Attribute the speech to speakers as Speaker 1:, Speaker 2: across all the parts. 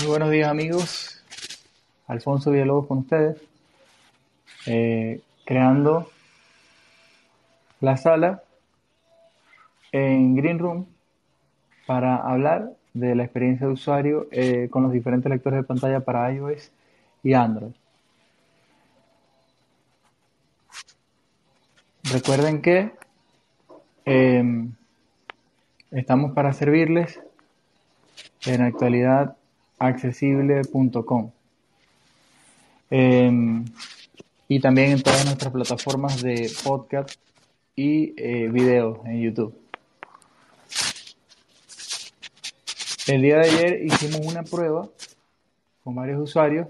Speaker 1: Muy buenos días amigos, Alfonso Villalobos con ustedes, eh, creando la sala en Green Room para hablar de la experiencia de usuario eh, con los diferentes lectores de pantalla para iOS y Android. Recuerden que em, estamos para servirles en actualidad accesible.com em, y también en todas nuestras plataformas de podcast y eh, videos en YouTube. El día de ayer hicimos una prueba con varios usuarios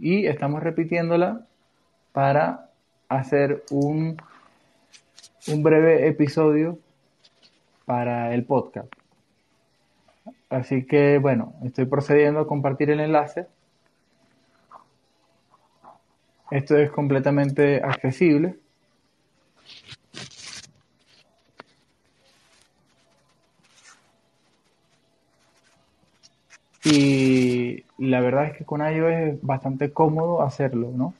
Speaker 1: y estamos repitiéndola para hacer un, un breve episodio para el podcast. Así que bueno, estoy procediendo a compartir el enlace. Esto es completamente accesible. Y la verdad es que con iOS es bastante cómodo hacerlo, ¿no?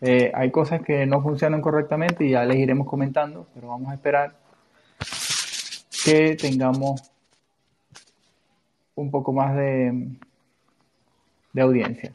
Speaker 1: Eh, hay cosas que no funcionan correctamente y ya les iremos comentando, pero vamos a esperar que tengamos un poco más de, de audiencia.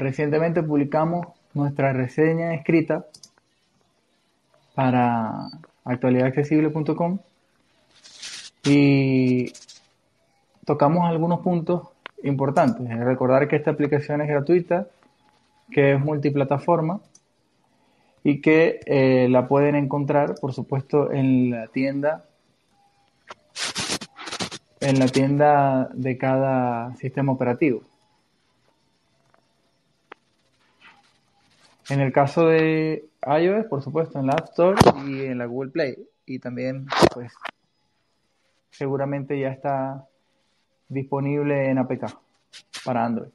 Speaker 1: Recientemente publicamos nuestra reseña escrita para actualidadaccesible.com y tocamos algunos puntos importantes. Recordar que esta aplicación es gratuita, que es multiplataforma y que eh, la pueden encontrar, por supuesto, en la tienda en la tienda de cada sistema operativo. En el caso de iOS, por supuesto, en la App Store y en la Google Play. Y también, pues, seguramente ya está disponible en APK para Android.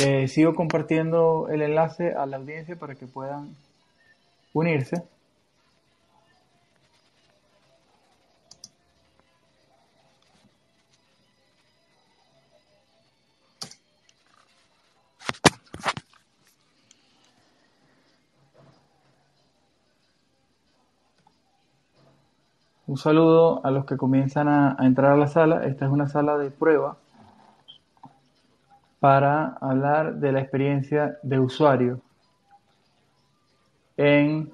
Speaker 1: Eh, sigo compartiendo el enlace a la audiencia para que puedan unirse. Un saludo a los que comienzan a entrar a la sala. Esta es una sala de prueba para hablar de la experiencia de usuario en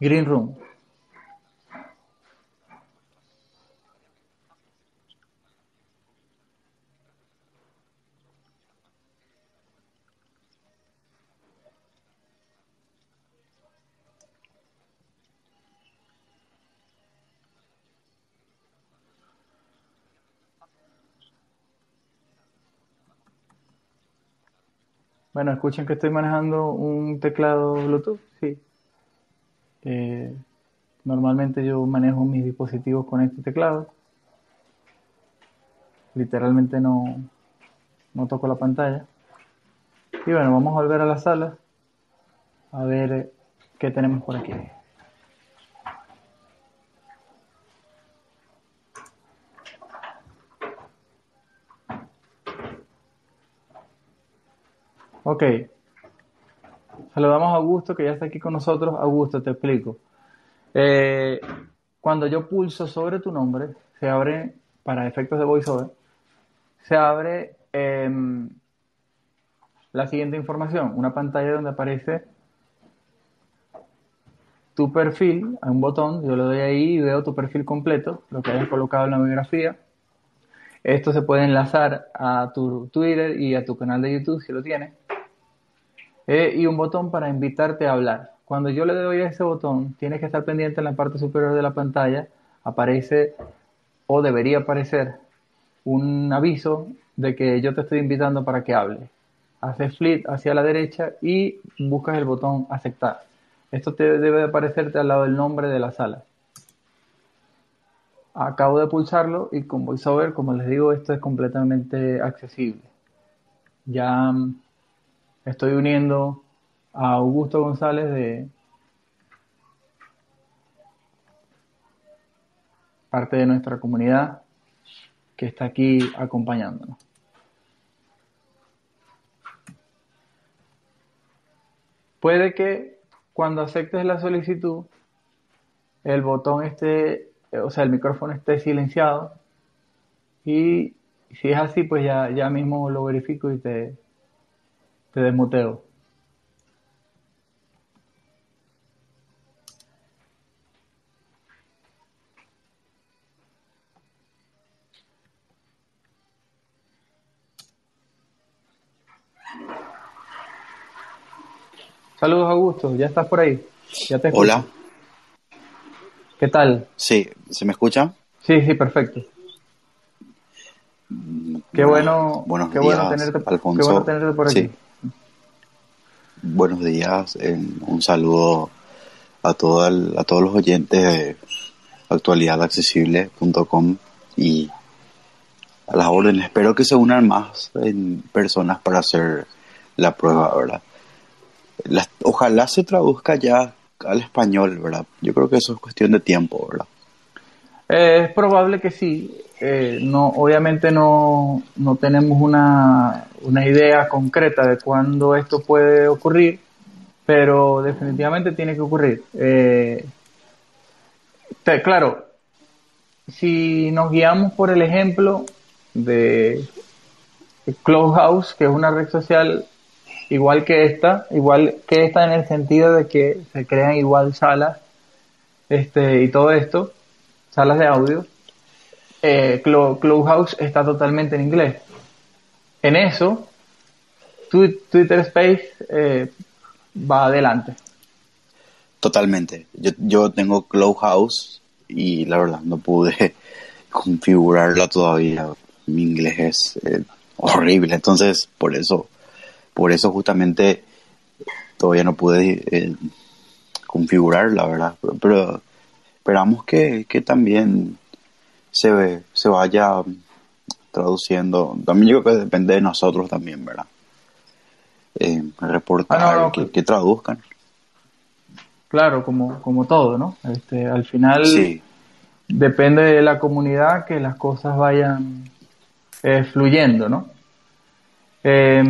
Speaker 1: Green Room. Bueno, escuchen que estoy manejando un teclado Bluetooth, sí. Eh, normalmente yo manejo mis dispositivos con este teclado. Literalmente no, no toco la pantalla. Y bueno, vamos a volver a la sala a ver qué tenemos por aquí. Ok. Saludamos a Augusto, que ya está aquí con nosotros. Augusto, te explico. Eh, cuando yo pulso sobre tu nombre, se abre, para efectos de voiceover, se abre em, la siguiente información, una pantalla donde aparece tu perfil, hay un botón, yo le doy ahí y veo tu perfil completo, lo que hayas colocado en la biografía. Esto se puede enlazar a tu Twitter y a tu canal de YouTube si lo tienes. Eh, y un botón para invitarte a hablar. Cuando yo le doy a ese botón, tienes que estar pendiente en la parte superior de la pantalla, aparece o debería aparecer un aviso de que yo te estoy invitando para que hable. Haces flip hacia la derecha y buscas el botón aceptar. Esto te debe aparecerte al lado del nombre de la sala. Acabo de pulsarlo y con VoiceOver, como les digo, esto es completamente accesible. Ya mm, estoy uniendo a Augusto González de parte de nuestra comunidad que está aquí acompañándonos. Puede que cuando aceptes la solicitud, el botón esté, o sea, el micrófono esté silenciado y si es así, pues ya, ya mismo lo verifico y te, te desmuteo. Saludos, Augusto. ¿Ya estás por ahí? ¿Ya te
Speaker 2: Hola.
Speaker 1: ¿Qué tal?
Speaker 2: Sí, ¿se me escucha?
Speaker 1: Sí, sí, perfecto. Qué bueno, qué
Speaker 2: días,
Speaker 1: bueno tenerte,
Speaker 2: Alfonso.
Speaker 1: Qué bueno tenerte por aquí.
Speaker 2: Sí. Buenos días, un saludo a, a todos los oyentes de actualidadaccesible.com y a las órdenes. Espero que se unan más en personas para hacer la prueba, ¿verdad? Ojalá se traduzca ya al español, ¿verdad? Yo creo que eso es cuestión de tiempo, ¿verdad?
Speaker 1: Eh, es probable que sí. Eh, no, obviamente no, no tenemos una, una idea concreta de cuándo esto puede ocurrir, pero definitivamente tiene que ocurrir. Eh, claro, si nos guiamos por el ejemplo de Clubhouse, que es una red social igual que esta, igual que esta en el sentido de que se crean igual salas este, y todo esto, salas de audio, eh, Clubhouse está totalmente en inglés. En eso, Twi- Twitter Space eh, va adelante.
Speaker 2: Totalmente. Yo, yo tengo Clubhouse y la verdad no pude configurarla todavía. Mi inglés es eh, horrible, entonces por eso, por eso justamente todavía no pude eh, configurarla, ¿verdad? Pero esperamos que, que también se, ve- se vaya traduciendo. También yo creo que depende de nosotros también, ¿verdad? Eh, reportar,
Speaker 1: Ah, no, no,
Speaker 2: que,
Speaker 1: que-
Speaker 2: que traduzcan.
Speaker 1: Claro, como, como todo, ¿no? Este, al final
Speaker 2: Sí.
Speaker 1: depende de la comunidad que las cosas vayan eh, fluyendo, ¿no? Eh,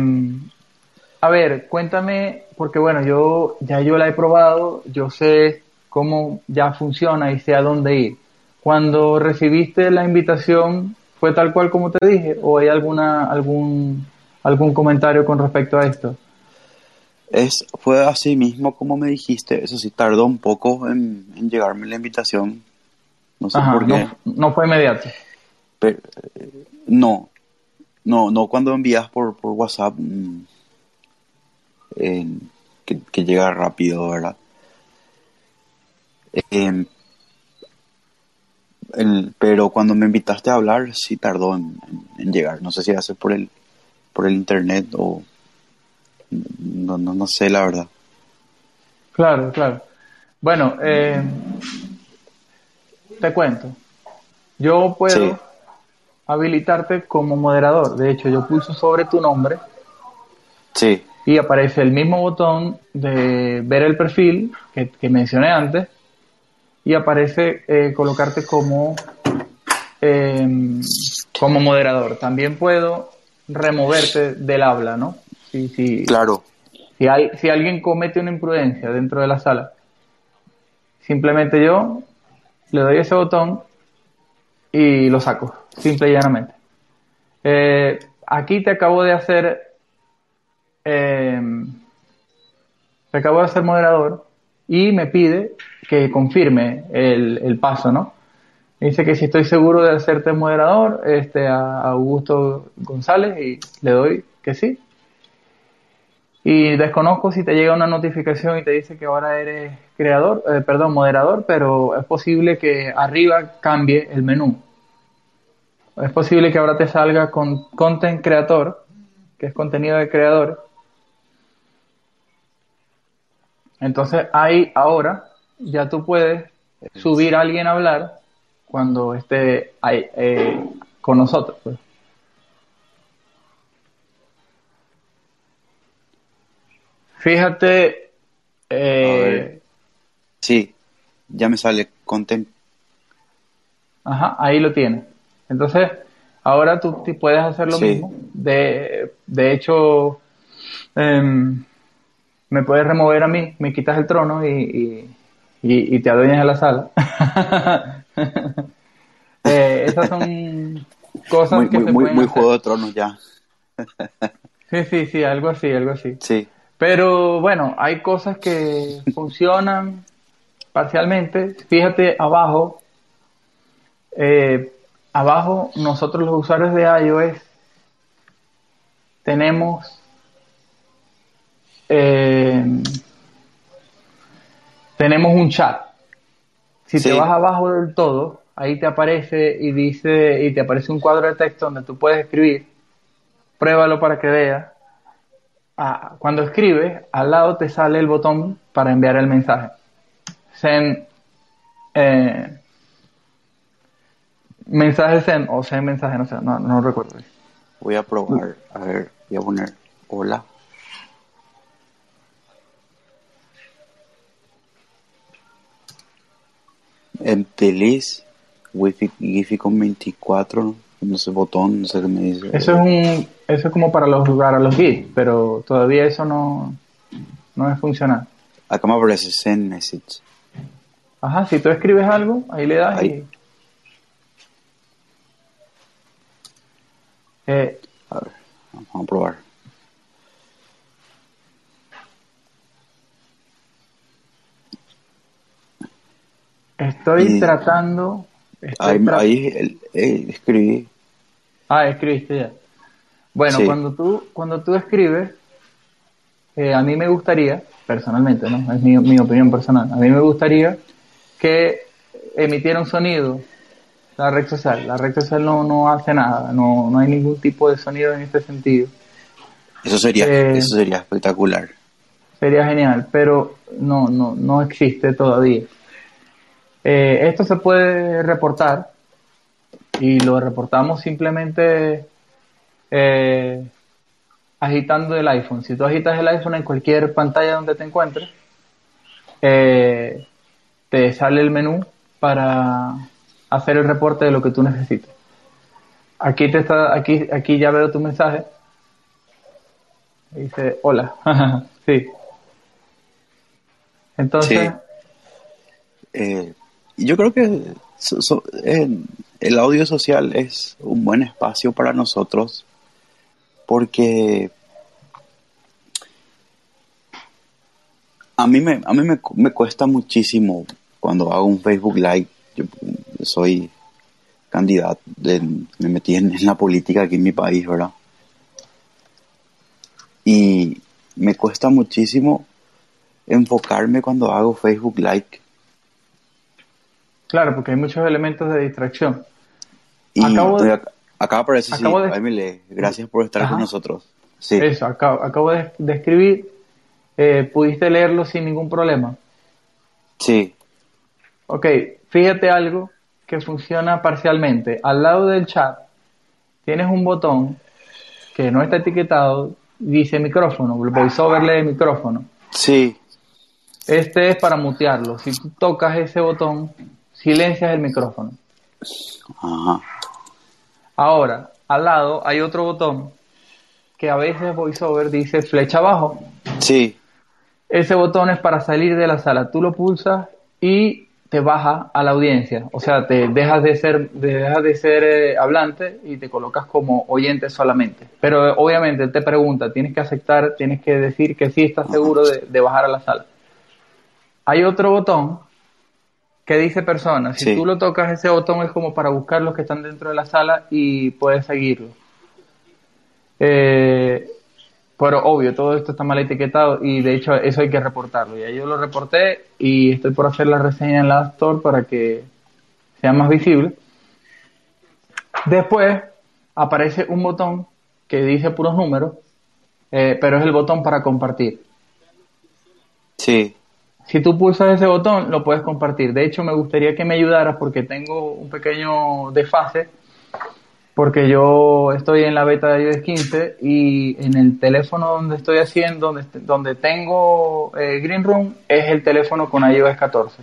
Speaker 1: a ver, cuéntame, porque bueno, yo ya yo la he probado, yo sé cómo ya funciona y sé a dónde ir. Cuando recibiste la invitación, ¿fue tal cual como te dije? ¿O hay alguna, algún, algún comentario con respecto a esto?
Speaker 2: Es, fue así mismo como me dijiste, eso sí, tardó un poco en, en llegarme la invitación, no sé
Speaker 1: Ajá,
Speaker 2: por qué,
Speaker 1: no, no fue inmediato.
Speaker 2: pero eh, no, no, no cuando envías por, por WhatsApp, mm, eh, que, que llega rápido, ¿verdad? Eh, el- pero cuando me invitaste a hablar, sí tardó en, en- en llegar, no sé si hace por el, por el internet o no, no, no sé la verdad.
Speaker 1: Claro, claro. Bueno, eh, te cuento. Yo puedo
Speaker 2: Sí.
Speaker 1: habilitarte como moderador. De hecho, yo pulso sobre tu nombre
Speaker 2: Sí,
Speaker 1: y aparece el mismo botón de ver el perfil que, que mencioné antes y aparece eh, colocarte como, eh, como moderador. También puedo removerte del habla, ¿no? Si, si,
Speaker 2: claro.
Speaker 1: si, hay, si alguien comete una imprudencia dentro de la sala, simplemente yo le doy ese botón y lo saco, simple y llanamente. Eh, aquí te acabo de hacer, eh, te acabo de hacer moderador y me pide que confirme el, el paso, ¿no? Me dice que si estoy seguro de hacerte moderador este, a Augusto González y le doy que sí. Y desconozco si te llega una notificación y te dice que ahora eres creador, eh, perdón, moderador, pero es posible que arriba cambie el menú. Es posible que ahora te salga con content creator, que es contenido de creador. Entonces ahí ahora ya tú puedes subir a alguien a hablar cuando esté ahí, eh, con nosotros. Pues. Fíjate. Eh,
Speaker 2: sí, ya me sale content.
Speaker 1: Ajá, ahí lo tienes. Entonces, ahora tú puedes hacer lo mismo. De, de hecho, em, me puedes remover a mí, me quitas el trono y, y, te adueñas a la sala. eh, esas son cosas
Speaker 2: muy,
Speaker 1: que
Speaker 2: muy,
Speaker 1: se
Speaker 2: muy,
Speaker 1: pueden
Speaker 2: muy
Speaker 1: hacer.
Speaker 2: juego de tronos ya.
Speaker 1: Sí, sí, sí, algo así, algo así.
Speaker 2: Sí,
Speaker 1: Pero bueno, hay cosas que funcionan parcialmente. Fíjate abajo, eh, abajo nosotros los usuarios de iOS tenemos eh, tenemos un chat. Si
Speaker 2: Sí.
Speaker 1: te vas abajo del todo, ahí te aparece y dice y te aparece un cuadro de texto donde tú puedes escribir. Pruébalo para que veas. Ah, cuando escribes, al lado te sale el botón para enviar el mensaje. Send eh, mensaje send o send mensaje, no sé, no, no recuerdo.
Speaker 2: voy a probar. A ver, voy a poner hola. En Feliz, Wi-Fi, Wi-Fi con 24, no sé, botón, no sé qué me dice.
Speaker 1: Eso es un, eso es como para los jugar a los GIFs, pero todavía eso no, no es funcional.
Speaker 2: Acá me aparece send message.
Speaker 1: Ajá, si tú escribes algo, ahí le das
Speaker 2: Ahí.
Speaker 1: y... Eh,
Speaker 2: A ver, vamos a probar.
Speaker 1: Estoy
Speaker 2: Y-
Speaker 1: tratando... estoy
Speaker 2: Ahí,
Speaker 1: tra-
Speaker 2: ahí el- eh, escribí.
Speaker 1: Ah, escribiste ya. Bueno,
Speaker 2: Sí.
Speaker 1: cuando tú cuando tú escribes, eh, a mí me gustaría, personalmente, ¿no? Es mi, mi opinión personal. A mí me gustaría que emitiera un sonido la red social. La red social no, no hace nada, no, no hay ningún tipo de sonido en este sentido.
Speaker 2: Eso sería,
Speaker 1: Eh,
Speaker 2: eso sería espectacular.
Speaker 1: Sería genial, pero no, no, no existe todavía. Eh, esto se puede reportar y lo reportamos simplemente eh, agitando el iPhone. Si tú agitas el iPhone en cualquier pantalla donde te encuentres, eh, te sale el menú para hacer el reporte de lo que tú necesitas. Aquí te está, aquí, aquí ya veo tu mensaje. Dice, hola. sí. Entonces,
Speaker 2: Sí. Yo creo que el audio social es un buen espacio para nosotros porque a mí me, a mí me, me cuesta muchísimo cuando hago un Facebook Live. Yo soy candidato, de- me metí en, en la política aquí en mi país, ¿verdad? Y me cuesta muchísimo enfocarme cuando hago Facebook Live.
Speaker 1: Claro, porque hay muchos elementos de distracción.
Speaker 2: Y
Speaker 1: Acabo de-
Speaker 2: acá, acá aparece, sí,
Speaker 1: acabo de-
Speaker 2: ahí me lee. Gracias por estar
Speaker 1: Ajá.
Speaker 2: con nosotros. Sí,
Speaker 1: Eso, acabo, acabo de, de escribir. Eh, ¿Pudiste leerlo sin ningún problema?
Speaker 2: sí,
Speaker 1: Ok, fíjate algo que funciona parcialmente. Al lado del chat tienes un botón que no está etiquetado, dice micrófono, el voiceover lee micrófono.
Speaker 2: sí,
Speaker 1: Este es para mutearlo. Si tú tocas ese botón, silencias el micrófono.
Speaker 2: ajá,
Speaker 1: Ahora, al lado hay otro botón que a veces VoiceOver dice flecha abajo.
Speaker 2: sí,
Speaker 1: Ese botón es para salir de la sala. Tú lo pulsas y te baja a la audiencia, o sea, te dejas de ser, dejas de ser eh, hablante y te colocas como oyente solamente. Pero obviamente te pregunta, tienes que aceptar, tienes que decir que sí estás seguro de, bajar a la sala. Hay otro botón que dice personas. Si tú lo tocas, ese botón es como para buscar los que están dentro de la sala y puedes seguirlo. Eh, pero obvio, todo esto está mal etiquetado y de hecho eso hay que reportarlo. Ya yo lo reporté y estoy por hacer la reseña en la Store para que sea más visible. Después aparece un botón que dice puros números, eh, pero es el botón para compartir.
Speaker 2: Sí.
Speaker 1: Si tú pulsas ese botón, lo puedes compartir. De hecho, me gustaría que me ayudaras porque tengo un pequeño desfase porque yo estoy en la beta de iOS 15 y en el teléfono donde estoy haciendo, donde, donde tengo eh, Green Room, es el teléfono con iOS 14.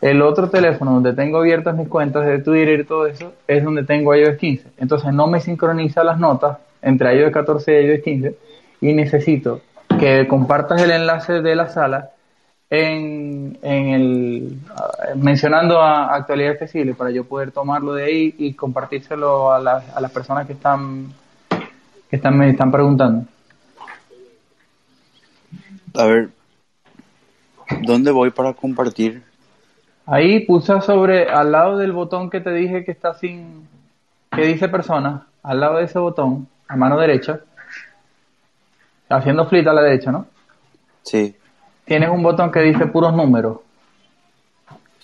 Speaker 1: El otro teléfono donde tengo abiertas mis cuentas de Twitter y todo eso es donde tengo iOS 15. Entonces no me sincroniza las notas entre iOS 14 y iOS 15 y necesito que compartas el enlace de la sala en, el mencionando a actualidad accesible para yo poder tomarlo de ahí y compartírselo a, a las personas que están que están me están preguntando.
Speaker 2: A ver, ¿dónde voy para compartir?
Speaker 1: Ahí pulsa sobre al lado del botón que te dije que está sin que dice persona, al lado de ese botón, a mano derecha, haciendo flip a la derecha, ¿no?
Speaker 2: Sí
Speaker 1: tienes un botón que dice puros números.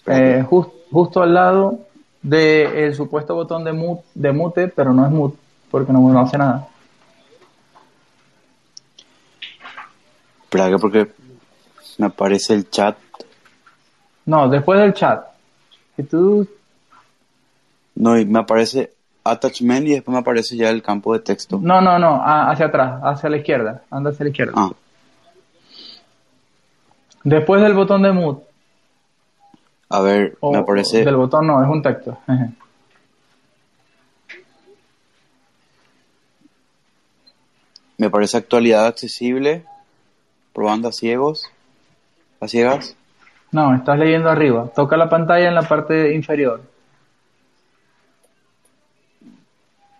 Speaker 1: Eh, justo al lado del supuesto botón de mute, de mute, pero no es mute, porque no, no hace nada.
Speaker 2: Espera, porque me aparece el chat.
Speaker 1: No, después del chat. Si tú...
Speaker 2: No, y me aparece attachment y después me aparece ya el campo de texto.
Speaker 1: No, no, no, hacia atrás, hacia la izquierda. Anda hacia la izquierda. Ah. Después del botón de mute.
Speaker 2: A ver, me aparece.
Speaker 1: Del botón no, es un texto.
Speaker 2: me parece actualidad accesible. Probando a ciegos. ¿A ciegas?
Speaker 1: No, estás leyendo arriba. Toca la pantalla en la parte inferior.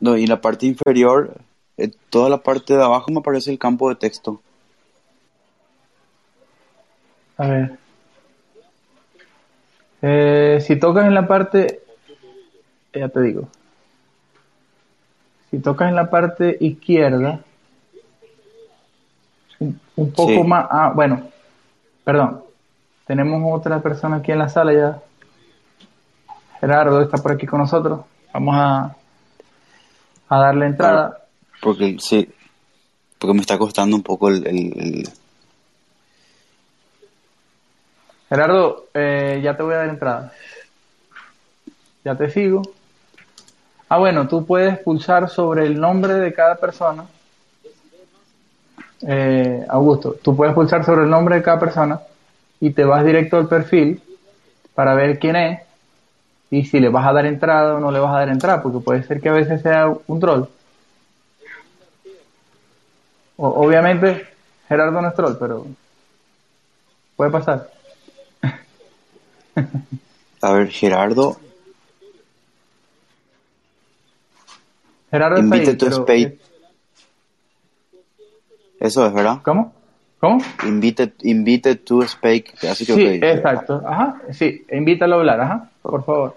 Speaker 2: No, y en la parte inferior, en toda la parte de abajo me aparece el campo de texto.
Speaker 1: A ver. Eh, si tocas en la parte, ya te digo. Si tocas en la parte izquierda, un, poco más. Ah, bueno, perdón. Tenemos otra persona aquí en la sala ya. Gerardo está por aquí con nosotros. Vamos a, a darle entrada.
Speaker 2: Porque sí, porque me está costando un poco el
Speaker 1: Gerardo, eh, ya te voy a dar entrada. Ya te sigo. Ah, bueno, tú puedes pulsar sobre el nombre de cada persona. Eh, Augusto, tú puedes pulsar sobre el nombre de cada persona y te vas directo al perfil para ver quién es y si le vas a dar entrada o no le vas a dar entrada, porque puede ser que a veces sea un troll. obviamente, Gerardo no es troll, pero puede pasar.
Speaker 2: A ver, Gerardo.
Speaker 1: Gerardo
Speaker 2: Invite to Space. Eso es, ¿verdad?
Speaker 1: ¿Cómo? ¿Cómo?
Speaker 2: Invite, invite to speak.
Speaker 1: Así que sí, exacto. Ajá, sí, invítalo a hablar, ajá, por favor.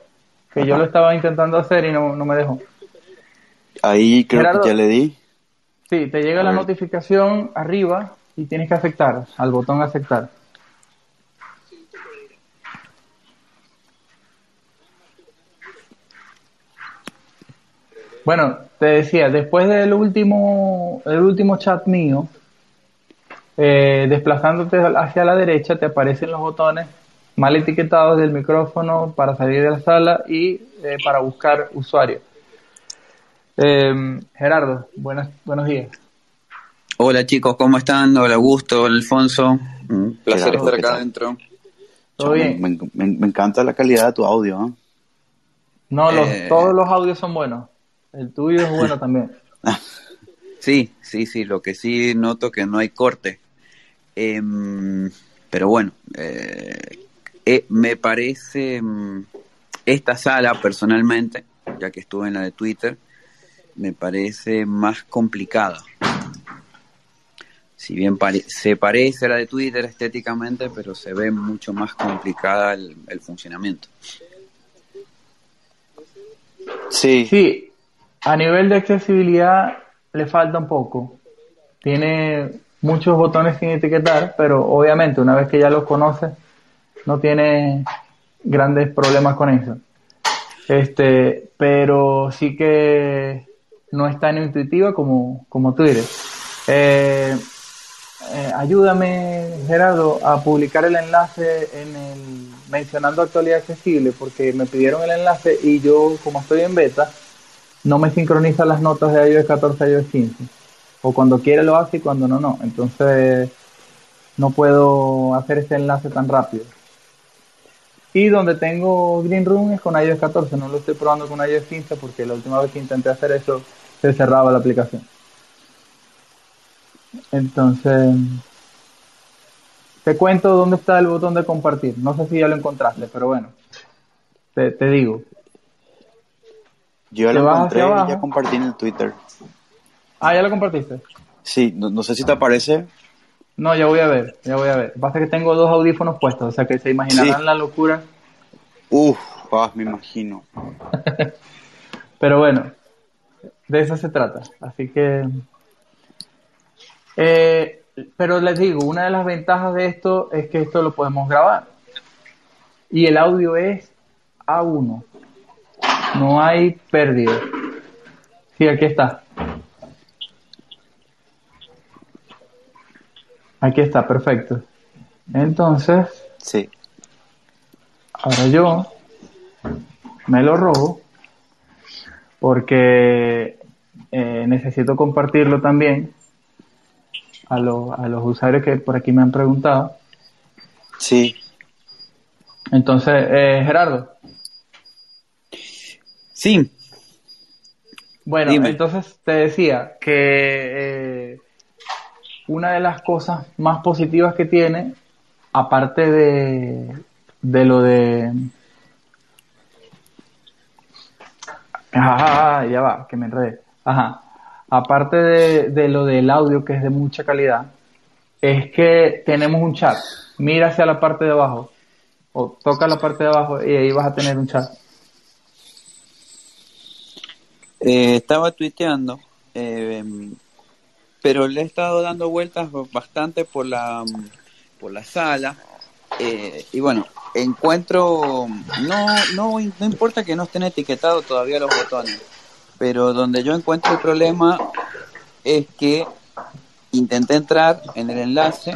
Speaker 1: Que yo lo estaba intentando hacer y no, me dejó.
Speaker 2: Ahí creo que ya le di.
Speaker 1: Sí, te llega la notificación arriba y tienes que aceptar, al botón aceptar. Bueno, te decía, después del último, el último chat mío, eh, desplazándote hacia la derecha te aparecen los botones mal etiquetados del micrófono para salir de la sala y eh, para buscar usuario. Em, Gerardo, buenas, buenos días.
Speaker 3: Hola chicos, ¿cómo están? Hola Augusto, hola Alfonso. Un placer estar acá adentro.
Speaker 2: ¿Todo bien? Me, encanta la calidad de tu audio. ¿eh?
Speaker 1: No, los, todos los audios son buenos. El tuyo es bueno también.
Speaker 3: sí, sí, sí. Lo que sí noto que no hay corte. Em, pero bueno, eh, Eh, me parece mm, esta sala personalmente, ya que estuve en la de Twitter, me parece más complicada. Si bien se parece a la de Twitter estéticamente, pero se ve mucho más complicada el, funcionamiento.
Speaker 1: Sí. Sí, a nivel de accesibilidad le falta un poco. Tiene muchos botones sin etiquetar, pero obviamente una vez que ya los conoces, no tiene grandes problemas con eso. Este, pero sí que no es tan intuitiva como, como Twitter. Eh, eh, ayúdame, Gerardo, a publicar el enlace en el mencionando actualidad accesible, porque me pidieron el enlace y yo, como estoy en beta, no me sincroniza las notas de iOS 14 a iOS 15. O cuando quiere lo hace y cuando no, no. Entonces, no puedo hacer este enlace tan rápido. Y donde tengo Green Room es con iOS 14, no lo estoy probando con iOS 15 porque la última vez que intenté hacer eso se cerraba la aplicación. Entonces, te cuento dónde está el botón de compartir. No sé si ya lo encontraste, pero bueno, te, digo.
Speaker 2: Yo lo encontré y ya compartí en el Twitter.
Speaker 1: Ah, ¿ya lo compartiste?
Speaker 2: Sí, no, sé si te aparece.
Speaker 1: No, ya voy a ver, ya voy a ver. Pasa que tengo dos audífonos puestos, o sea que se imaginarán la locura.
Speaker 2: Uf, ah, me imagino.
Speaker 1: pero bueno, de eso se trata. Así que... Eh, pero les digo, una de las ventajas de esto es que esto lo podemos grabar. Y el audio es A1. No hay pérdida. Sí, aquí está. Aquí está, perfecto. Entonces,
Speaker 2: sí.
Speaker 1: Ahora yo me lo robo porque eh, necesito compartirlo también a, a los usuarios que por aquí me han preguntado.
Speaker 2: Sí.
Speaker 1: Entonces, eh, Gerardo.
Speaker 3: Sí.
Speaker 1: Bueno, entonces te decía que eh, una de las cosas más positivas que tiene, aparte de, de lo de... Ajá, ya va, que me enredé. Ajá aparte de, lo del audio que es de mucha calidad, es que tenemos un chat. Mira hacia la parte de abajo o toca la parte de abajo y ahí vas a tener un chat.
Speaker 3: Eh, estaba tuiteando, eh, pero le he estado dando vueltas bastante por la, por la sala. Eh, y bueno, encuentro, no, no, no importa que no estén etiquetados todavía los botones, pero donde yo encuentro el problema es que intenté entrar en el enlace,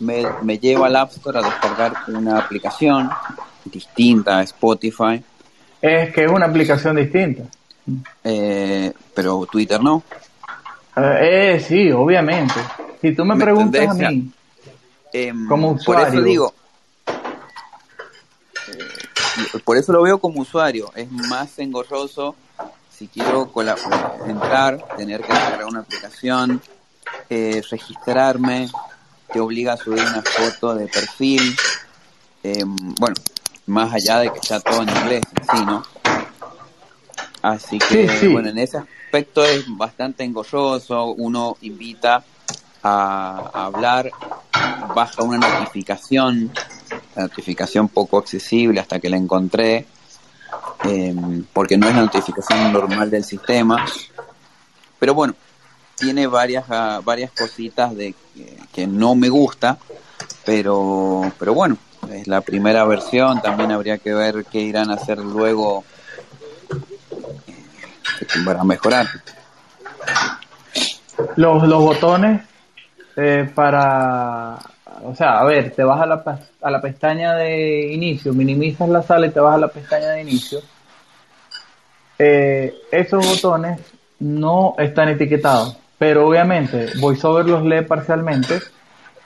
Speaker 3: me, me lleva al App Store a descargar una aplicación distinta a Spotify.
Speaker 1: Es que es una aplicación distinta.
Speaker 3: Eh, pero Twitter no.
Speaker 1: Eh, sí, obviamente. Si tú me, preguntas a mí, em, como usuario.
Speaker 3: Por eso digo, eh, por eso lo veo como usuario. Es más engorroso si quiero entrar, tener que descargar una aplicación, eh, registrarme, te obliga a subir una foto de perfil, eh, bueno, más allá de que está todo en inglés, sí, ¿no? Así que, bueno, en ese aspecto es bastante engorroso, uno invita a, a hablar, baja una notificación, la notificación poco accesible hasta que la encontré, eh, porque no es la notificación normal del sistema. Pero bueno, tiene varias, ah, varias cositas de que, no me gusta, pero, pero bueno, es la primera versión, también habría que ver qué irán a hacer luego para mejorar.
Speaker 1: Los, los botones eh, para o sea, a ver, te vas a la, a la pestaña de inicio, minimizas la sala y te vas a la pestaña de inicio. Eh, esos botones no están etiquetados, pero obviamente VoiceOver los lee parcialmente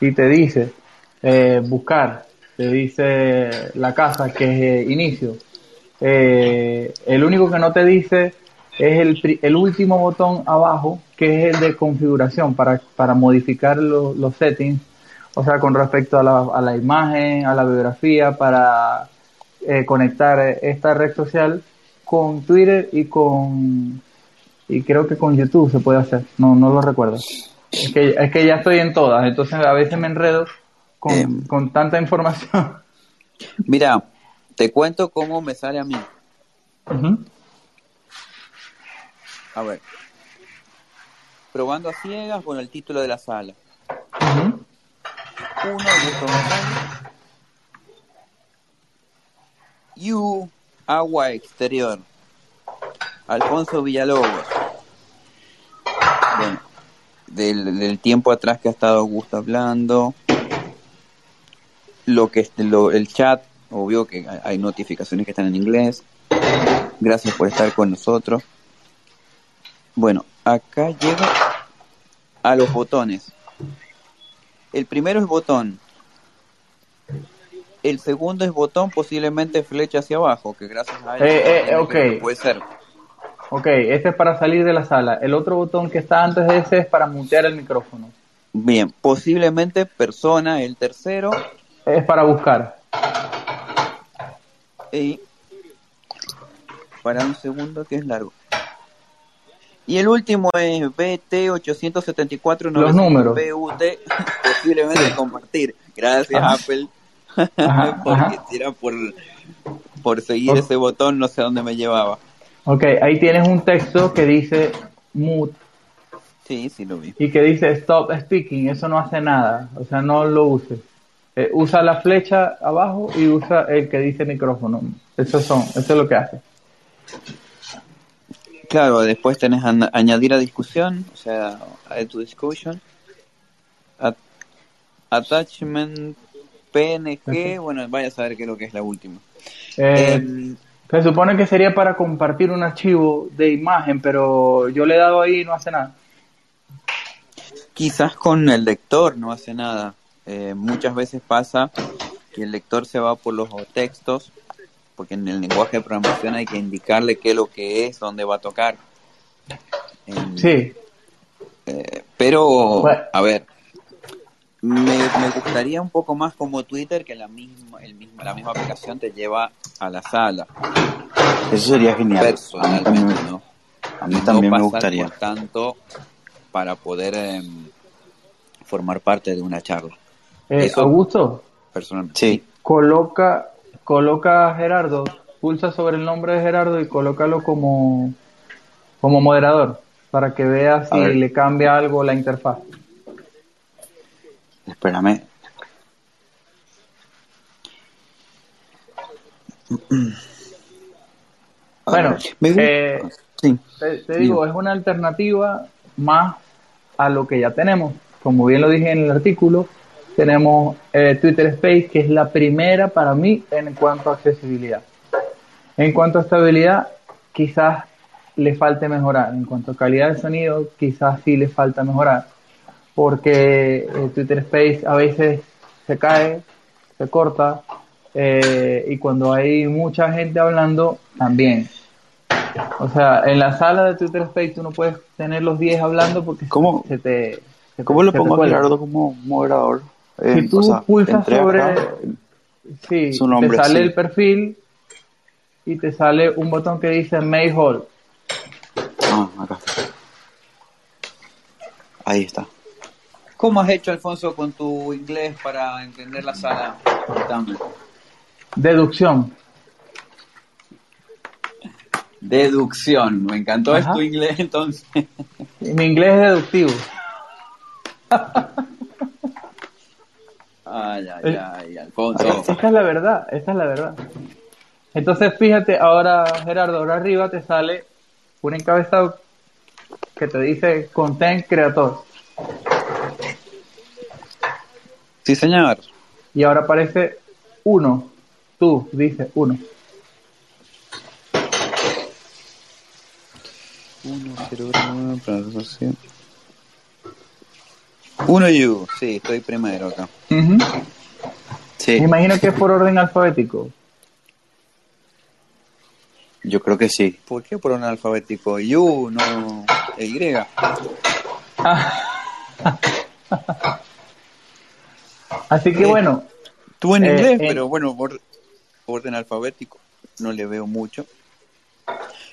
Speaker 1: y te dice eh, buscar, te dice la casa que es inicio. El único que no te dice es el, el, último botón abajo, que es el de configuración para, para modificar los settings o sea, con respecto a la, a la imagen, a la biografía, para eh, conectar esta red social con Twitter y con y creo que con YouTube se puede hacer, no, no lo recuerdo. Es que, es que ya estoy en todas, entonces a veces me enredo con,
Speaker 3: Em.
Speaker 1: con tanta información.
Speaker 3: Mira, te cuento cómo me sale a mí. A ver. Probando a ciegas, bueno, el título de la sala.
Speaker 1: Ujú.
Speaker 3: Uno, Augusto González. You, Agua Exterior. Alfonso Villalobos. Bueno, del, del tiempo atrás que ha estado Augusto hablando. Lo que es lo- el chat, obvio que hay notificaciones que están en inglés. Gracias por estar con nosotros. Bueno, acá llego a los botones. El primero es botón. El segundo es botón, posiblemente flecha hacia abajo, que gracias a él
Speaker 1: Eh, eh,
Speaker 3: puede ser.
Speaker 1: Ok, este es para salir de la sala. El otro botón que está antes de ese es para mutear el micrófono.
Speaker 3: Bien, posiblemente persona, el tercero,
Speaker 1: Es para buscar.
Speaker 3: y para un segundo que es largo. Y el último es BT874
Speaker 1: Los números.
Speaker 3: BUT, posiblemente compartir. Gracias
Speaker 1: Ajá.
Speaker 3: Apple,
Speaker 1: Ajá,
Speaker 3: porque
Speaker 1: ajá.
Speaker 3: si era por, por seguir
Speaker 1: Ok.
Speaker 3: ese botón no sé dónde me llevaba.
Speaker 1: Ok, ahí tienes un texto que dice mute
Speaker 3: Sí, sí lo vi.
Speaker 1: y que dice stop speaking. Eso no hace nada. O sea, no lo uses. Eh, usa la flecha abajo y usa el que dice micrófono. Eso son, eso es lo que hace.
Speaker 3: Claro, después tenés añadir a discusión, o sea, add to discussion. At- attachment PNG, bueno, vaya a saber qué es lo que es la última.
Speaker 1: Eh,
Speaker 3: Em,
Speaker 1: se supone que sería para compartir un archivo de imagen, pero yo le he dado ahí y no hace nada.
Speaker 3: quizás con el lector no hace nada. Eh, muchas veces pasa que el lector se va por los textos, porque en el lenguaje de programación hay que indicarle qué es lo que es, dónde va a tocar.
Speaker 1: Sí,
Speaker 3: Eh, pero,
Speaker 1: Bueno.
Speaker 3: a ver, me, me gustaría un poco más como Twitter que la misma, el mismo, la misma aplicación te lleva a la sala,
Speaker 2: Eso sería genial. A mí
Speaker 3: personalmente,
Speaker 2: también,
Speaker 3: ¿no?
Speaker 2: a mí también
Speaker 3: no
Speaker 2: me gustaría.
Speaker 3: por tanto para poder em, formar parte de una charla,
Speaker 1: Eh,
Speaker 3: Eso-
Speaker 1: Augusto,
Speaker 3: personalmente.
Speaker 2: Sí,
Speaker 1: coloca, coloca a Gerardo, pulsa sobre el nombre de Gerardo y colócalo como, como moderador para que vea si
Speaker 2: ver.
Speaker 1: le cambia algo la interfaz.
Speaker 2: espérame. A
Speaker 1: Bueno, eh,
Speaker 3: Sí.
Speaker 1: te, te digo, es una alternativa más a lo que ya tenemos. Como bien lo dije en el artículo, tenemos eh, Twitter Space, que es la primera para mí en cuanto a accesibilidad. En cuanto a estabilidad, quizás le falte mejorar. En cuanto a calidad de sonido, quizás sí le falta mejorar. Porque eh, Twitter Space a veces se cae, se corta, eh, y cuando hay mucha gente hablando, también. O sea, en la sala de Twitter Space tú no puedes tener los 10 hablando porque
Speaker 2: ¿Cómo?
Speaker 1: se te... se te-
Speaker 2: ¿Cómo lo
Speaker 1: te
Speaker 2: pongo a. Gerardo como moderador? Eh,
Speaker 1: Si tú
Speaker 2: o sea,
Speaker 1: pulsas sobre...
Speaker 2: acá,
Speaker 1: Sí,
Speaker 2: Su nombre,
Speaker 1: te sale
Speaker 2: sí.
Speaker 1: el perfil y te sale un botón que dice Make Hall.
Speaker 2: Ah, acá está. Ahí está.
Speaker 3: ¿Cómo has hecho, Alfonso, con tu inglés para entender la sala?
Speaker 1: Deducción.
Speaker 3: Deducción, me encantó
Speaker 1: Ajá.
Speaker 3: tu inglés entonces.
Speaker 1: Mi inglés es deductivo.
Speaker 3: Ay, ay,
Speaker 1: Eh,
Speaker 3: ay, Alfonso.
Speaker 1: Esta es la verdad, esta es la verdad. Entonces, fíjate, ahora, Gerardo, ahora arriba te sale un encabezado que te dice Content Creator.
Speaker 3: Sí, señor.
Speaker 1: Y ahora aparece uno. Tú, dice uno.
Speaker 3: Uno, cero, uno, Uno you, sí, estoy primero acá.
Speaker 2: Sí,
Speaker 1: Me imagino que es por orden alfabético.
Speaker 2: yo creo que sí.
Speaker 3: ¿Por qué por un alfabético? You, no Y.
Speaker 1: Así que
Speaker 3: Eh,
Speaker 1: bueno,
Speaker 3: Estuvo en
Speaker 1: Eh,
Speaker 3: inglés,
Speaker 1: eh.
Speaker 3: pero bueno, por orden alfabético no le veo mucho.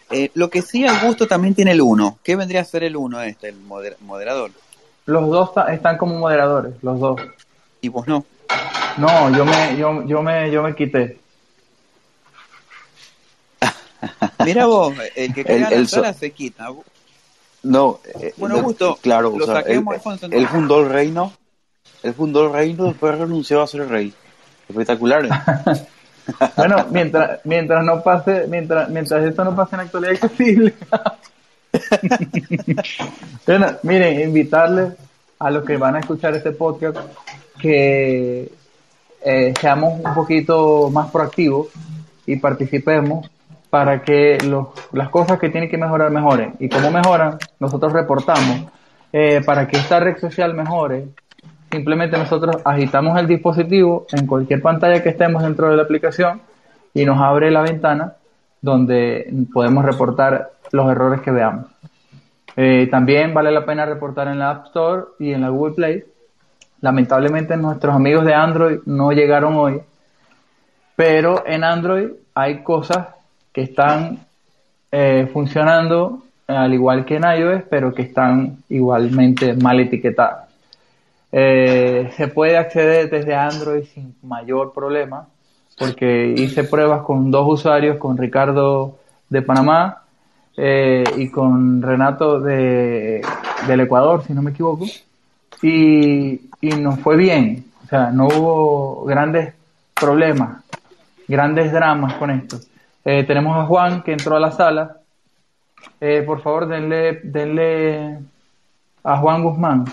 Speaker 3: Eh, lo que sí, Augusto también tiene el 1. ¿Qué vendría a ser el 1 este, el moder- moderador?
Speaker 1: Los dos están como moderadores, los dos.
Speaker 3: Y vos no.
Speaker 1: No, yo me, yo, yo me, yo me quité.
Speaker 3: Mira vos, el que crea
Speaker 2: El- el
Speaker 3: la
Speaker 2: so-
Speaker 3: se quita.
Speaker 2: No, eh,
Speaker 3: Bueno,
Speaker 2: de-
Speaker 3: Augusto,
Speaker 2: claro,
Speaker 3: lo
Speaker 2: o sea, él, él fundó el reino, él fundó el reino, después renunció a ser rey. Espectacular. ¿eh?
Speaker 1: Bueno, mientras, mientras no pase, mientras, mientras esto no pase en actualidad accesible. miren, invitarles a los que van a escuchar este podcast que eh, seamos un poquito más proactivos y participemos para que las cosas que tienen que mejorar mejoren. Y como mejoran, nosotros reportamos. Eh, para que esta red social mejore, simplemente nosotros agitamos el dispositivo en cualquier pantalla que estemos dentro de la aplicación y nos abre la ventana donde podemos reportar los errores que veamos. Eh, también vale la pena reportar en la App Store y en la Google Play. Lamentablemente nuestros amigos de Android no llegaron hoy, pero en Android hay cosas que están eh, funcionando al igual que en iOS, pero que están igualmente mal etiquetadas. Eh, se puede acceder desde Android sin mayor problema, porque hice pruebas con dos usuarios, con Ricardo de Panamá eh, y con Renato de, del Ecuador, si no me equivoco, y, y nos fue bien, o sea, no hubo grandes problemas, grandes dramas con esto. Eh, tenemos a Juan que entró a la sala. Eh, por favor, denle, denle a Juan Guzmán.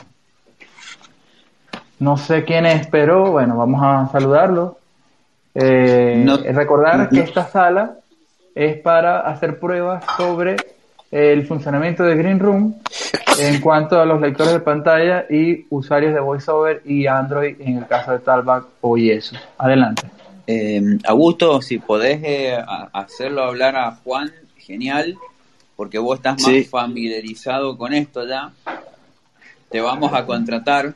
Speaker 1: No sé quién es, pero bueno, vamos a saludarlo. Eh,
Speaker 3: No-
Speaker 1: recordar que esta sala es para hacer pruebas sobre el funcionamiento de Green Room en cuanto a los lectores de pantalla y usuarios de VoiceOver y Android en el caso de Talback o eso. Adelante.
Speaker 3: Eh, Augusto, si podés eh, hacerlo hablar a Juan, genial, porque vos estás más
Speaker 2: Sí.
Speaker 3: familiarizado con esto ya. Te vamos a contratar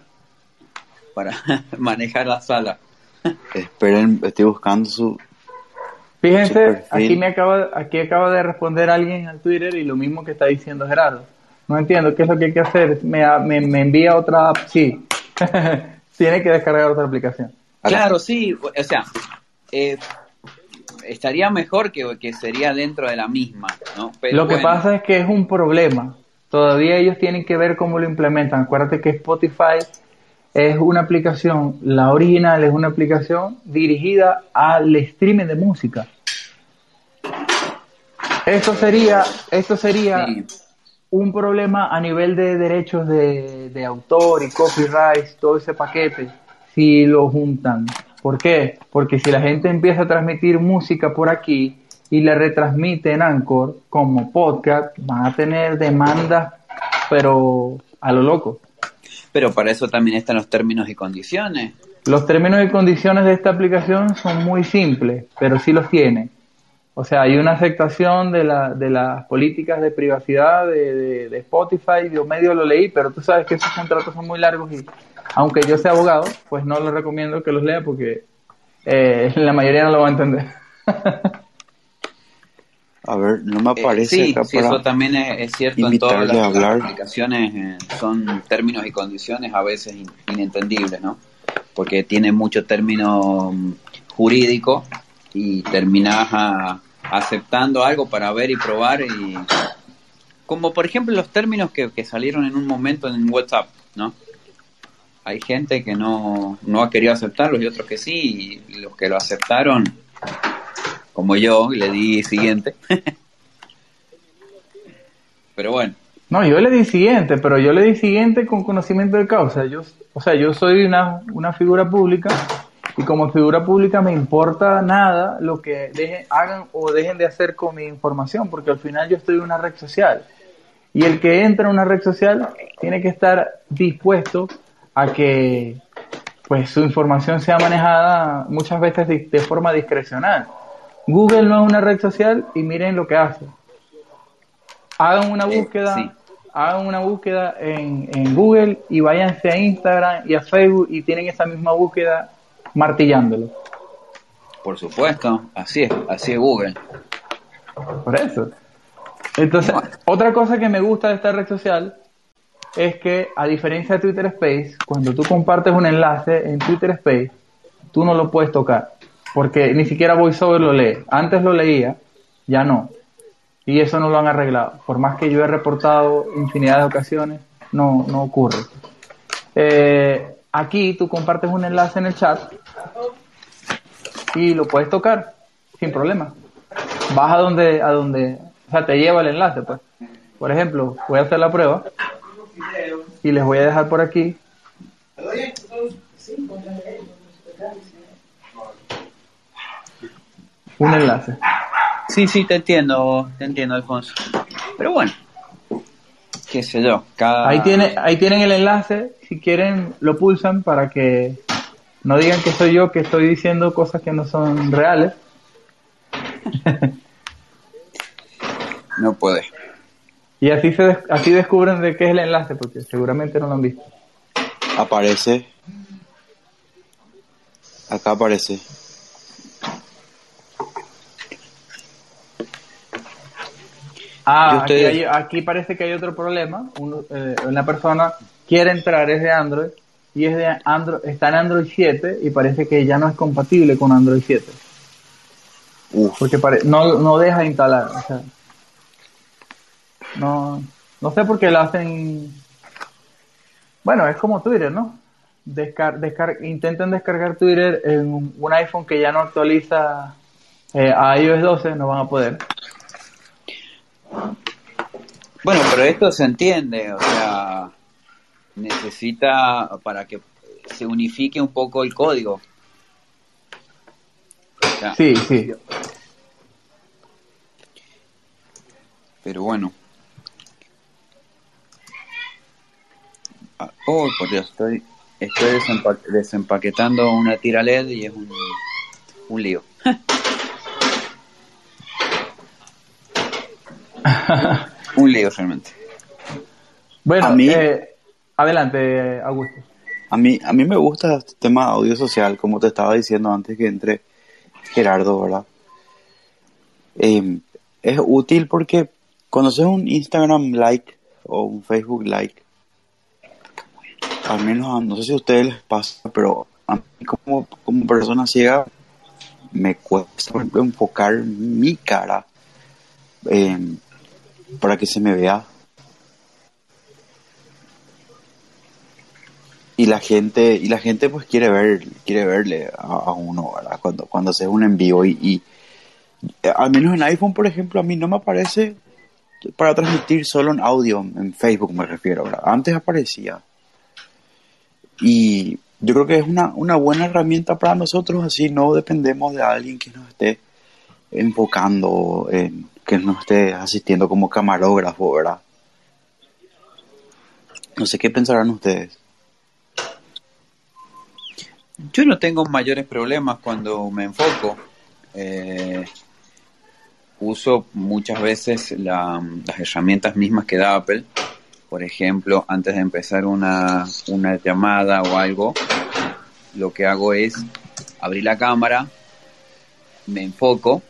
Speaker 3: para manejar la sala.
Speaker 2: Esperen, estoy buscando su...
Speaker 1: Fíjense, aquí me acaba, aquí acaba de responder alguien al Twitter y lo mismo que está diciendo Gerardo. No entiendo qué es lo que hay que hacer. Me, me, me envía otra app, sí. Tiene que descargar otra aplicación.
Speaker 3: Claro, sí, o sea, eh, estaría mejor que, que sería dentro de la misma, ¿no? Pero
Speaker 1: lo que
Speaker 3: bueno,
Speaker 1: pasa es que es un problema. Todavía ellos tienen que ver cómo lo implementan. Acuérdate que Spotify es una aplicación, la original es una aplicación dirigida al streaming de música. Esto sería, esto sería
Speaker 3: sí.
Speaker 1: un problema a nivel de derechos de, de autor y copyright, todo ese paquete, si lo juntan. ¿Por qué? Porque si la gente empieza a transmitir música por aquí y la retransmite en Anchor como podcast, van a tener demandas, pero a lo loco.
Speaker 3: Pero para eso también están los términos y condiciones.
Speaker 1: Los términos y condiciones de esta aplicación son muy simples, pero sí los tiene. O sea, hay una aceptación de, la, de las políticas de privacidad de, de, de Spotify, yo medio lo leí, pero tú sabes que esos contratos son muy largos y aunque yo sea abogado, pues no les recomiendo que los lea porque eh, la mayoría no lo va a entender.
Speaker 2: A ver, no me
Speaker 3: Eh,
Speaker 2: aparece
Speaker 3: sí,
Speaker 2: acá
Speaker 3: sí,
Speaker 2: para...
Speaker 3: eso también es, es cierto en todas las,
Speaker 2: a hablar.
Speaker 3: las aplicaciones, eh, son términos y condiciones a veces in- inentendibles, ¿no? Porque tiene mucho término mm, jurídico y terminás a- aceptando algo para ver y probar y como por ejemplo los términos que, que salieron en un momento en WhatsApp, ¿no? Hay gente que no, no ha querido aceptarlos y otros que sí, y los que lo aceptaron, como yo, le di siguiente. Pero bueno,
Speaker 1: No, yo le di siguiente, pero yo le di siguiente con conocimiento de causa. Yo, o sea, yo soy una, una figura pública y como figura pública me importa nada lo que dejen, hagan o dejen de hacer con mi información, porque al final yo estoy en una red social. Y el que entra en una red social tiene que estar dispuesto a que pues su información sea manejada muchas veces de forma discrecional. Google no es una red social y miren lo que hace. Hagan una
Speaker 3: Eh,
Speaker 1: búsqueda
Speaker 3: sí.
Speaker 1: hagan una búsqueda en, en Google y váyanse a Instagram y a Facebook y tienen esa misma búsqueda martillándolo.
Speaker 3: Por supuesto, así es, así es Google.
Speaker 1: Por eso. Entonces, otra cosa que me gusta de esta red social es que, a diferencia de Twitter Space, cuando tú compartes un enlace en Twitter Space, tú no lo puedes tocar, porque ni siquiera VoiceOver lo lee. Antes lo leía, ya no. Y eso no lo han arreglado. Por más que yo he reportado infinidad de ocasiones, no, no ocurre. Eh, aquí tú compartes un enlace en el chat y lo puedes tocar sin problema. Vas a donde, a donde, o sea, te lleva el enlace, pues. Por ejemplo, voy a hacer la prueba y les voy a dejar por aquí. Un enlace.
Speaker 3: Sí, sí, te entiendo, te entiendo, Alfonso. Pero bueno, qué sé yo, cada...
Speaker 1: Ahí, tiene, ahí tienen el enlace, si quieren lo pulsan para que no digan que soy yo que estoy diciendo cosas que no son reales.
Speaker 3: No puede.
Speaker 1: Y así, se así descubren de qué es el enlace, porque seguramente no lo han visto.
Speaker 2: Aparece. Acá aparece.
Speaker 1: Ah, aquí, hay- aquí parece que hay otro problema. Uno, eh, una persona quiere entrar, es de Android, y es de Android, está en Android 7 y parece que ya no es compatible con Android 7.
Speaker 2: Uf.
Speaker 1: Porque pare- no, no deja instalar. o sea, no, no sé por qué lo hacen. Bueno, es como Twitter, ¿no? Descar descar intenten descargar Twitter en un, un iPhone que ya no actualiza eh, a iOS 12, no van a poder.
Speaker 3: Bueno, pero esto se entiende, o sea, necesita para que se unifique un poco el código. O sea,
Speaker 1: Sí, sí.
Speaker 3: Pero bueno. Ah, Oh, por Dios, estoy, estoy desempa- desempaquetando una tira LED y es un, un lío. un lío realmente.
Speaker 1: Bueno,
Speaker 2: A mí-
Speaker 1: eh, adelante, Augusto.
Speaker 2: A mí, a mí me gusta este tema de audio social, como te estaba diciendo antes que entre Gerardo, ¿verdad? Eh, es útil porque cuando haces un Instagram like o un Facebook like, al menos a- no sé si a ustedes les pasa, pero a mí como, como persona ciega me cuesta por ejemplo, enfocar mi cara eh, para que se me vea. Y la gente y la gente pues quiere ver quiere verle a, uno cuando cuando haces un en vivo y, y, al menos en iPhone por ejemplo a mí no me aparece para transmitir solo en audio en Facebook me refiero ¿verdad? antes aparecía. Y yo creo que es una, una buena herramienta para nosotros así no dependemos de alguien que nos esté enfocando en, que nos esté asistiendo como camarógrafo verdad no sé qué pensarán ustedes
Speaker 3: Yo no tengo mayores problemas cuando me enfoco. Eh, uso muchas veces la- las herramientas mismas que da Apple. Por ejemplo, antes de empezar una, una llamada o algo, lo que hago es abrir la cámara, me enfoco,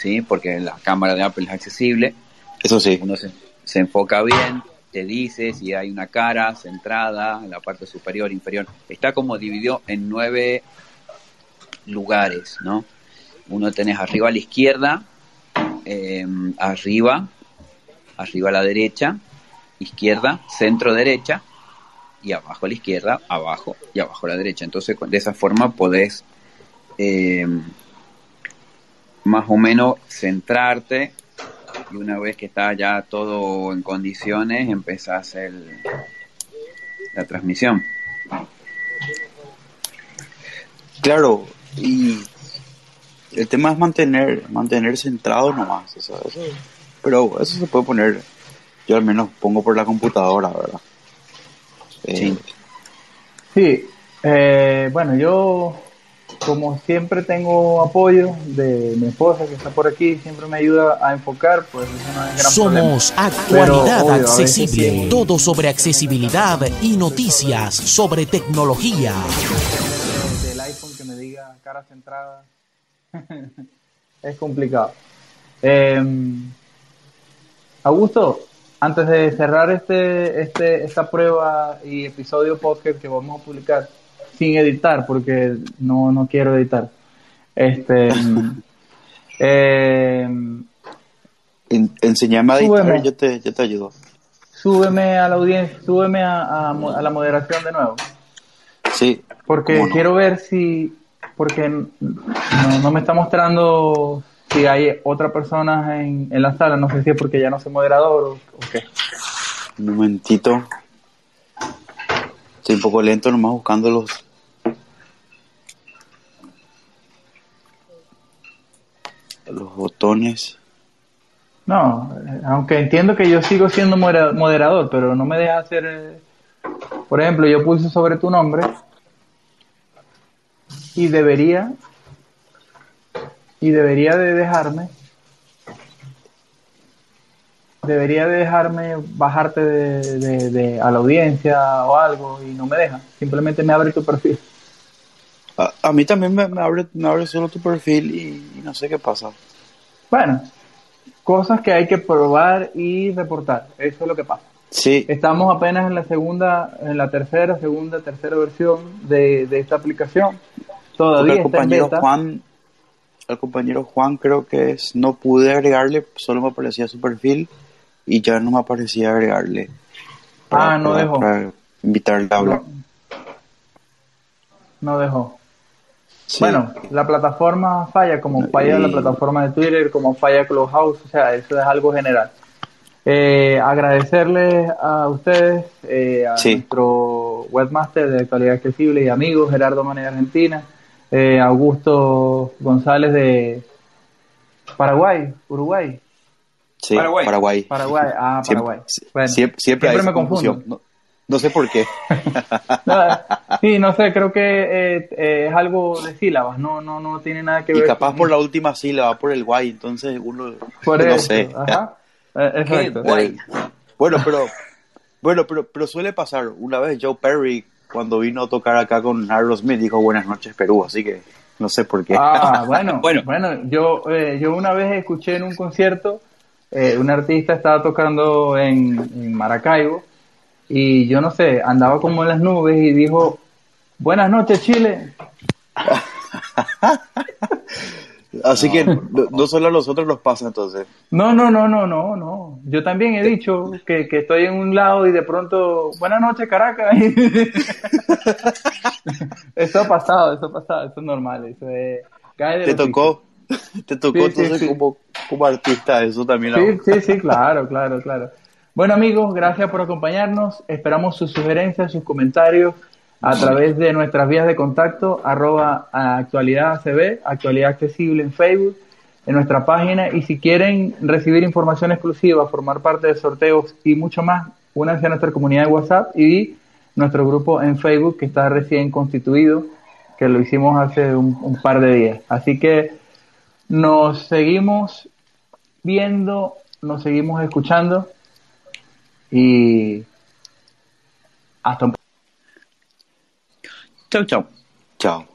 Speaker 3: ¿sí? porque la cámara de Apple es accesible,
Speaker 2: eso sí
Speaker 3: uno se, se enfoca bien, te dice si hay una cara centrada en la parte superior, inferior. Está como dividido en nueve lugares, ¿no? Uno tenés arriba a la izquierda, eh, arriba, arriba a la derecha, izquierda, centro derecha, y abajo a la izquierda, abajo y abajo a la derecha. Entonces, de esa forma podés eh, más o menos centrarte y una vez que está ya todo en condiciones, empezás el, la transmisión.
Speaker 2: Claro, y el tema es mantener, mantener centrado nomás, eso- pero eso se puede poner, yo al menos pongo por la computadora, ¿verdad? Eh,
Speaker 3: Sí.
Speaker 1: Sí, eh, bueno, yo como siempre tengo apoyo de mi esposa que está por aquí, siempre me ayuda a enfocar, pues eso no es gran
Speaker 4: Somos Actualidad Accesible, todo sobre accesibilidad y noticias sobre tecnología.
Speaker 1: El iPhone que me diga cara centrada es complicado. Eh, Augusto, antes de cerrar este, este, esta prueba y episodio podcast que vamos a publicar sin editar, porque no, no quiero editar, este, eh,
Speaker 2: enseñame a editar, yo te, yo te ayudo.
Speaker 1: Súbeme a la audiencia, súbeme a, a, la moderación de nuevo.
Speaker 2: Sí.
Speaker 1: Porque quiero ver si, porque no, no me está mostrando si hay otra persona en, en la sala, no sé si es porque ya no soy moderador o, qué.
Speaker 2: Un momentito. Estoy un poco lento nomás buscando los... Los botones.
Speaker 1: No, aunque entiendo que yo sigo siendo moderador, pero no me deja hacer... Eh, por ejemplo, yo pulso sobre tu nombre y debería y debería de dejarme debería de dejarme bajarte de, a la audiencia o algo y no me deja simplemente me abre tu perfil
Speaker 2: a, mí también me, abre me abre solo tu perfil y, no sé qué pasa
Speaker 1: bueno cosas que hay que probar y reportar eso es lo que pasa
Speaker 2: sí
Speaker 1: estamos apenas en la segunda en la tercera segunda tercera versión de, esta aplicación todavía está en beta.
Speaker 2: Juan al compañero Juan creo que es, no pude agregarle, solo me aparecía su perfil y ya no me aparecía agregarle.
Speaker 1: ah, no dejó.
Speaker 2: invitarle a hablar.
Speaker 1: No, dejó. Bueno, la plataforma falla como falla la plataforma de Twitter, como falla Clubhouse, o sea, eso es algo general. Eh, agradecerles a ustedes, eh, a nuestro webmaster de actualidad accesible y amigos, Gerardo Mane de Argentina, eh, Augusto González de Paraguay, Uruguay.
Speaker 2: Sí, Paraguay.
Speaker 1: Paraguay. ah, Paraguay.
Speaker 2: Siempre, siempre, me confundo. No, sé por qué.
Speaker 1: sí, no sé, creo que eh, eh, es algo de sílabas, no, no, no tiene nada que ver.
Speaker 2: Y capaz por la última sílaba, por el guay, entonces uno no sé.
Speaker 1: Ajá. Exacto.
Speaker 2: Bueno, pero bueno, pero pero suele pasar. Una vez Joe Perry cuando vino a tocar acá con Smith dijo buenas noches Perú, así que no sé por qué.
Speaker 1: Ah, bueno, bueno, bueno yo, eh, yo una vez escuché en un concierto, eh, un artista estaba tocando en, Maracaibo y yo no sé, andaba como en las nubes y dijo, buenas noches Chile.
Speaker 2: Así que no, solo a nosotros nos pasa entonces.
Speaker 1: No, no, no, no, no, no. Yo también he dicho que, estoy en un lado y de pronto, buenas noches Caracas. eso ha pasado, eso ha pasado, eso es normal, eso es...
Speaker 2: te tocó, te tocó entonces Como, como artista, eso también.
Speaker 1: Sí, sí, sí, claro, claro, claro. Bueno amigos, gracias por acompañarnos. Esperamos sus sugerencias, sus comentarios a través de nuestras vías de contacto, arroba actualidad actualidad accesible en Facebook, en nuestra página. Y si quieren recibir información exclusiva, formar parte de sorteos y mucho más, únanse a nuestra comunidad de WhatsApp y nuestro grupo en Facebook que está recién constituido, que lo hicimos hace un par de días. Así que nos seguimos viendo, nos seguimos escuchando y hasta un
Speaker 2: Chao, chao. Chao.